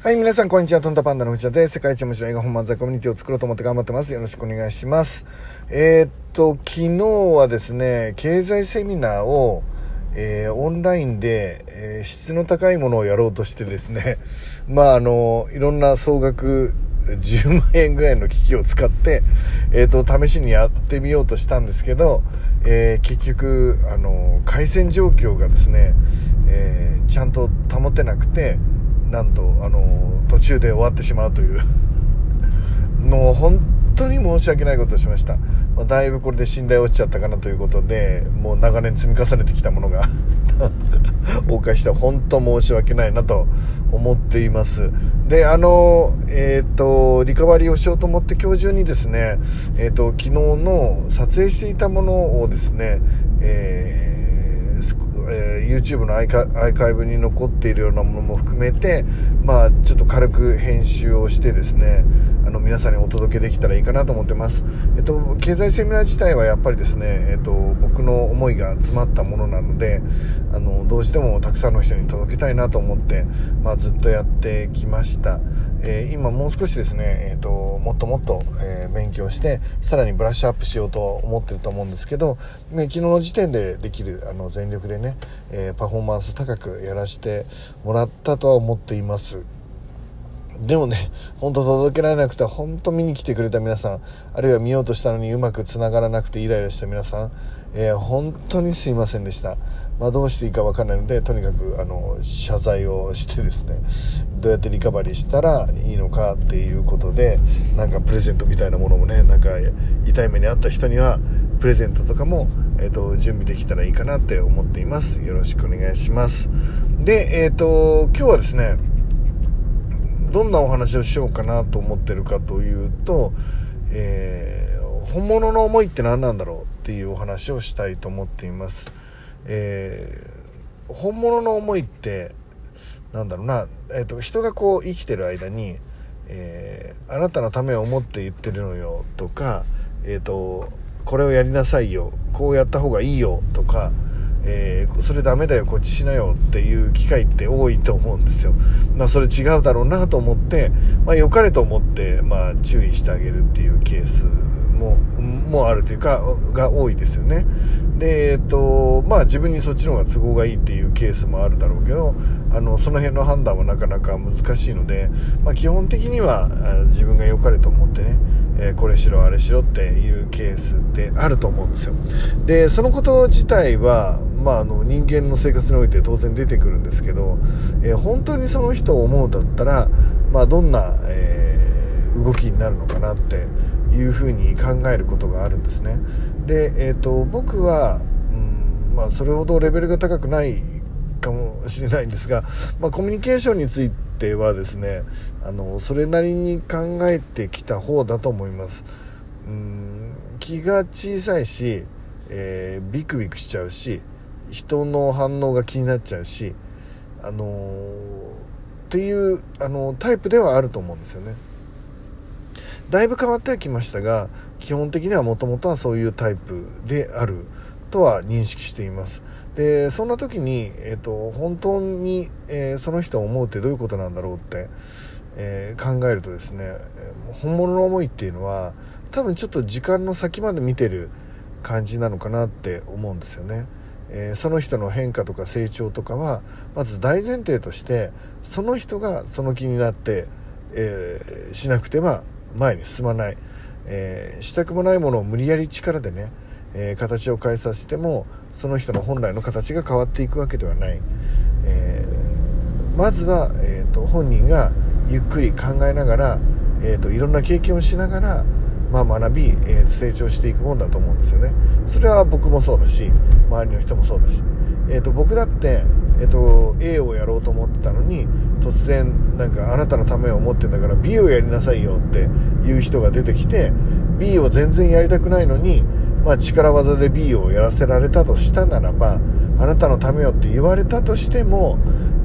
はい、皆さん、こんにちは。トンタパンダの藤田で、世界一面白い映画本漫才コミュニティを作ろうと思って頑張ってます。よろしくお願いします。えーっと、昨日はですね、経済セミナーを、えーオンラインで、えー質の高いものをやろうとしてですね、まあ、あの、いろんな総額10万円ぐらいの機器を使って、えっと、試しにやってみようとしたんですけど、え結局、あの、回線状況がですね、えちゃんと保てなくて、なんと、あの、途中で終わってしまうという。もう本当に申し訳ないことをしました。まあ、だいぶこれで信頼落ちちゃったかなということで、もう長年積み重ねてきたものが 崩壊して本当申し訳ないなと思っています。で、あの、えっ、と、リカバリーをしようと思って今日中にですね、えっ、と、昨日の撮影していたものをですね、えーえー YouTube のアイカアーカイブに残っているようなものも含めて、まあ、ちょっと軽く編集をしてですね、あの、皆さんにお届けできたらいいかなと思ってます。えっと、経済セミナー自体はやっぱりですね、えっと、僕の思いが詰まったものなので、あの、どうしてもたくさんの人に届けたいなと思って、まあ、ずっとやってきました。えー今もう少しですね、えっと、もっともっと、えー勉強して、さらにブラッシュアップしようと思ってると思うんですけど、ね、昨日の時点でできる、あの、全力でね、えーパフォーマンス高くやらせてもらったとは思っています。でもね、本当届けられなくて、本当見に来てくれた皆さん、あるいは見ようとしたのにうまく繋がらなくてイライラした皆さん、えー本当にすいませんでした。まあどうしていいかわかんないので、とにかく、あの、謝罪をしてですね、どうやってリカバリーしたらいいのかっていうことで、なんかプレゼントみたいなものもね、なんか痛い目にあった人には、プレゼントとかも、えっ、と、準備できたらいいかなって思っています。よろしくお願いします。で、えっ、と、今日はですね、どんなお話をしようかなと思ってるかというと、えー本物の思いって何なんだろうっていうお話をしたいと思っています。えー本物の思いってなんだろうな、えー、と人がこう生きてる間に、えーあなたのためを思って言ってるのよとか、えー、とこれをやりなさいよ。こうやった方がいいよとか、えーそれダメだよこっちしなよっていう機会って多いと思うんですよ。まあそれ違うだろうなと思って、まあ良かれと思って、まあ注意してあげるっていうケースも、もあるというか、が多いですよね。で、えっと、まあ自分にそっちの方が都合がいいっていうケースもあるだろうけど、あの、その辺の判断はなかなか難しいので、まあ基本的には自分が良かれと思ってね、えこれしろあれしろっていうケースってあると思うんですよ。で、そのこと自体は、まあ、あの人間の生活において当然出てくるんですけど、えー本当にその人を思うだったら、まあ、どんな、えー動きになるのかなっていうふうに考えることがあるんですね。で、えー、と僕は、うんまあ、それほどレベルが高くないかもしれないんですが、まあ、コミュニケーションについてはですねあのそれなりに考えてきた方だと思います。うん気が小さいし、えービクビクしちゃうし人の反応が気になっちゃうしあのーっていうあのタイプではあると思うんですよね。だいぶ変わってはきましたが基本的にはもともとはそういうタイプであるとは認識していますでそんな時に、えー、と本当に、えその人を思うってどういうことなんだろうって、え考えるとですね本物の思いっていうのは多分ちょっと時間の先まで見てる感じなのかなって思うんですよね、えーその人の変化とか成長とかはまず大前提としてその人がその気になって、えーしなくては前に進まない、えーしたくもないものを無理やり力でね、え形を変えさせてもその人の本来の形が変わっていくわけではない、えまずは、えー、と本人がゆっくり考えながら、えー、といろんな経験をしながら、まあ、学び、えー成長していくもんだと思うんですよねそれは僕もそうだし周りの人もそうだし、えー、と僕だって、えー、と A をやろうと思ってたのに突然なんかあなたのためを思ってんだから B をやりなさいよっていう人が出てきて B を全然やりたくないのに、まあ、力技で B をやらせられたとしたならばあなたのためよって言われたとしても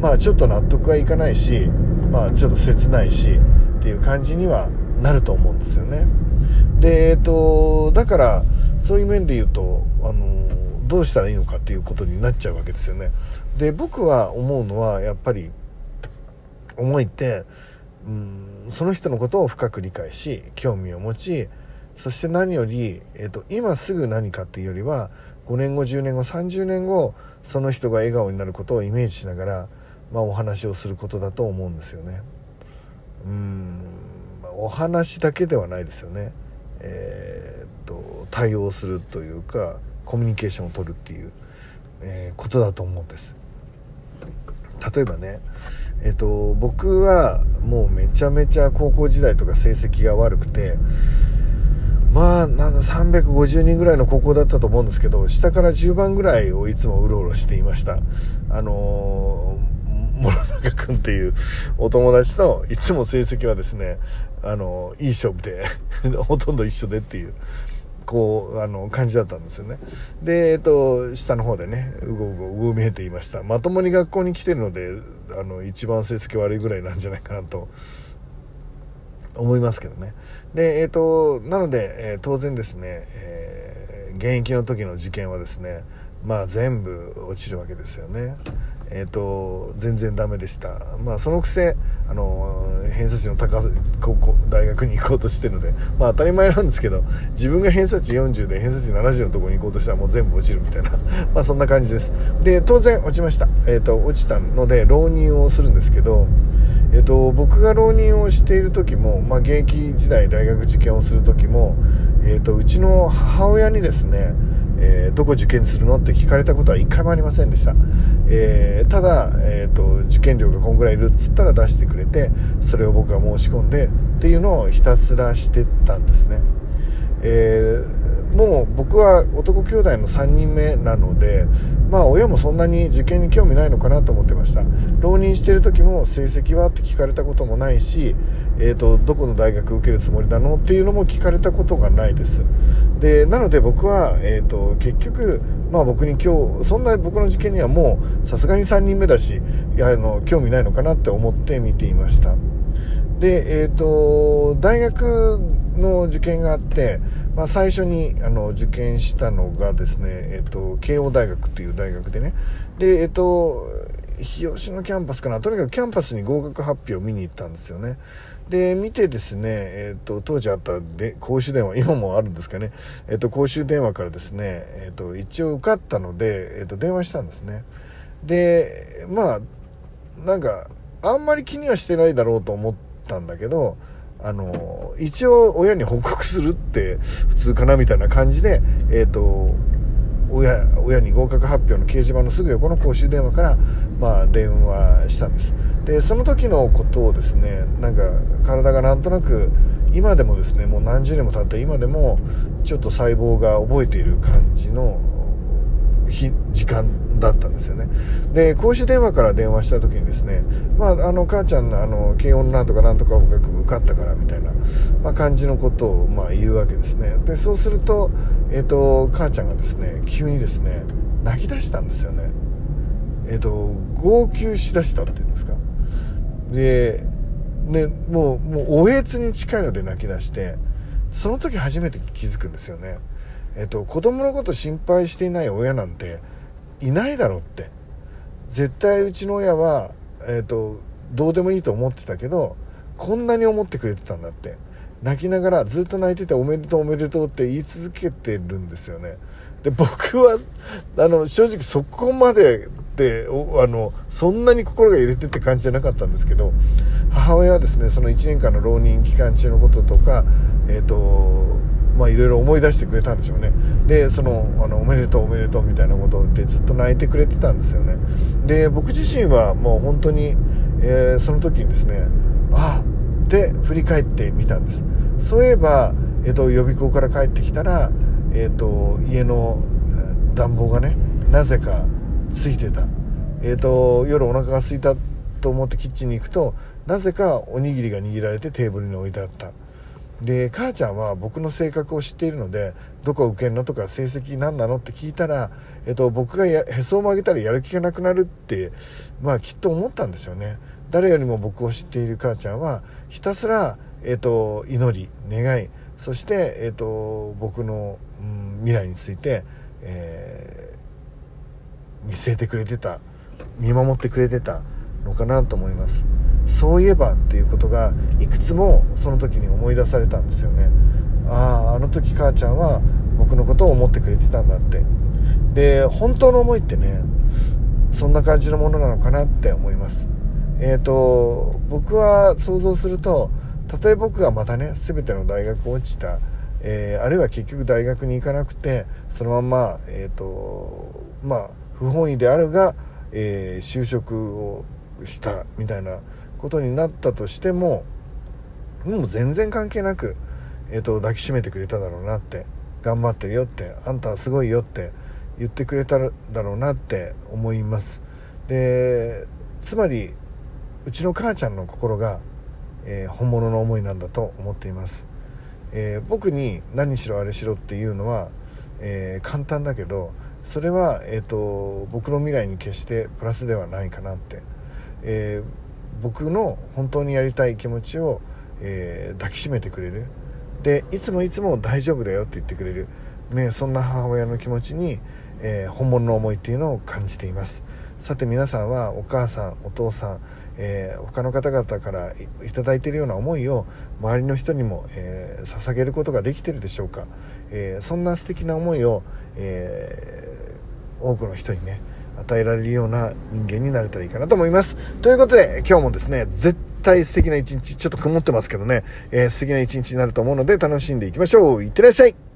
まあちょっと納得はいかないしまあちょっと切ないしっていう感じにはなると思うんですよね。でえっとだからそういう面で言うとあのどうしたらいいのかっていうことになっちゃうわけですよね。で僕は思うのはやっぱり思いってうんその人のことを深く理解し興味を持ちそして何より、えーと、今すぐ何かっていうよりは5年後10年後30年後その人が笑顔になることをイメージしながら、まあ、お話をすることだと思うんですよね。うんお話だけではないですよね。えーと、と対応するというかコミュニケーションを取るっていう、えー、ことだと思うんです。例えばね、えっと、僕はもうめちゃめちゃ高校時代とか成績が悪くてまあなんだ350人ぐらいの高校だったと思うんですけど下から10番ぐらいをいつもうろうろしていましたあのー、君っていうお友達といつも成績はですねあの、いい勝負で ほとんど一緒でっていうこうあの感じだったんですよね。でえっと下の方でねうごうごうごうめいていました。まともに学校に来てるのであの一番成績悪いぐらいなんじゃないかなと思いますけどね。でえっ、となので、え、当然ですね、えー、現役の時の受験はですねまあ全部落ちるわけですよね。えっ、ー、と全然ダメでした。まあそのくせあの偏差値の高い高校大学に行こうとしてるのでまあ当たり前なんですけど自分が偏差値40で偏差値70のところに行こうとしたらもう全部落ちるみたいな。まあそんな感じです。で当然落ちました。えっ、ー、と落ちたので浪人をするんですけどえっ、ー、と僕が浪人をしている時もまあ現役時代大学受験をする時もえっ、とうちの母親にですねえー、どこ受験するの？って聞かれたことは一回もありませんでした。えー、ただ、えーと、受験料がこんぐらいいるっつったら出してくれて、それを僕が申し込んでっていうのをひたすらしてたんですね。えーもう僕は男兄弟の3人目なので、まあ親もそんなに受験に興味ないのかなと思ってました。浪人してる時も成績はって聞かれたこともないし、えっ、ー、と、どこの大学受けるつもりなのっていうのも聞かれたことがないです。で、なので僕は、えっ、ー、と、結局、まあ僕に今日、そんな僕の受験にはもうさすがに3人目だし、やあの、興味ないのかなって思って見ていました。で、えっ、ー、と、大学の受験があって、まあ、最初にあの受験したのがですね、えっと、慶応大学っていう大学でね。でえっと日吉のキャンパスかな。とにかくキャンパスに合格発表を見に行ったんですよね。で見てですね、えっと、当時あったで公衆電話今もあるんですかね、えっと、公衆電話からですね、えっと、一応受かったので、えっと、電話したんですね。でまあなんかあんまり気にはしてないだろうと思ったんだけどあの、一応親に報告するって普通かなみたいな感じで、えっ、ー、と、親、親に合格発表の掲示板のすぐ横の公衆電話から、まあ、電話したんです。で、その時のことをですね、なんか、体がなんとなく、今でもですね、もう何十年も経って今でも、ちょっと細胞が覚えている感じの日時間だったんですよね。で公衆電話から電話した時にですねまああの母ちゃんあの慶応のなんとかなんとか学部受かったからみたいな、まあ、感じのことをまあ言うわけですね。でそうすると,、えーと、母ちゃんがですね急にですね泣き出したんですよね。えっ、ー、と号泣しだしたっていうんですか。でね、もう、もう、おえつに近いので泣き出して、その時初めて気づくんですよね。えっと、子供のこと心配していない親なんていないだろうって。絶対うちの親は、えっと、どうでもいいと思ってたけどこんなに思ってくれてたんだって。泣きながらずっと泣いてておめでとうおめでとうって言い続けてるんですよね。で僕はあの正直そこまでであのそんなに心が揺れてって感じじゃなかったんですけど母親はですねその1年間の浪人期間中のこととかえっ、といろいろ思い出してくれたんでしょうね。でそのあのおめでとうおめでとうみたいなことでずっと泣いてくれてたんですよね。で僕自身はもう本当に、えー、その時にですねあで振り返ってみたんです。そういえば、えーと、予備校から帰ってきたら、えーと、家の暖房がねなぜかついてた。えっ、ー、と夜お腹が空いたと思ってキッチンに行くとなぜかおにぎりが握られてテーブルに置いてあった。で母ちゃんは僕の性格を知っているのでどこ受けんのとか成績何なのって聞いたら、えっと、僕がへそを曲げたらやる気がなくなるってまあきっと思ったんですよね。誰よりも僕を知っている母ちゃんはひたすら、えっと、祈り願いそして、えっと、僕の、うん、未来について、えー、見据えてくれてた見守ってくれてたのかなと思います。そういえばっていうことがいくつもその時に思い出されたんですよね。あああの時母ちゃんは僕のことを思ってくれてたんだって。で本当の思いってねそんな感じのものなのかなって思います。えっ、ー、と僕は想像するとたとえ僕がまたね全ての大学落ちた、えー、あるいは結局大学に行かなくてそのまんまえっ、ー、とまあ不本意であるが、え就職をしたみたいなことになったとしてももう全然関係なく、えーと、抱きしめてくれただろうなって頑張ってるよってあんたはすごいよって言ってくれただろうなって思います。でつまりうちの母ちゃんの心が、えー、本物の思いなんだと思っています、えー、僕に何しろあれしろっていうのは、えー、簡単だけどそれは、えーと僕の未来に決してプラスではないかなってえー、僕の本当にやりたい気持ちを、えー、抱きしめてくれる。でいつもいつも大丈夫だよって言ってくれる、ね、そんな母親の気持ちに、えー、本物の思いっていうのを感じています。さて皆さんはお母さんお父さん、えー、他の方々から頂いているような思いを周りの人にも、えー、捧げることができてるでしょうか、えー、そんな素敵な思いを、え多くの人にね与えられるような人間になれたらいいかなと思います。ということで、今日もですね、絶対素敵な一日、ちょっと曇ってますけどね、えー、素敵な一日になると思うので楽しんでいきましょう。いってらっしゃい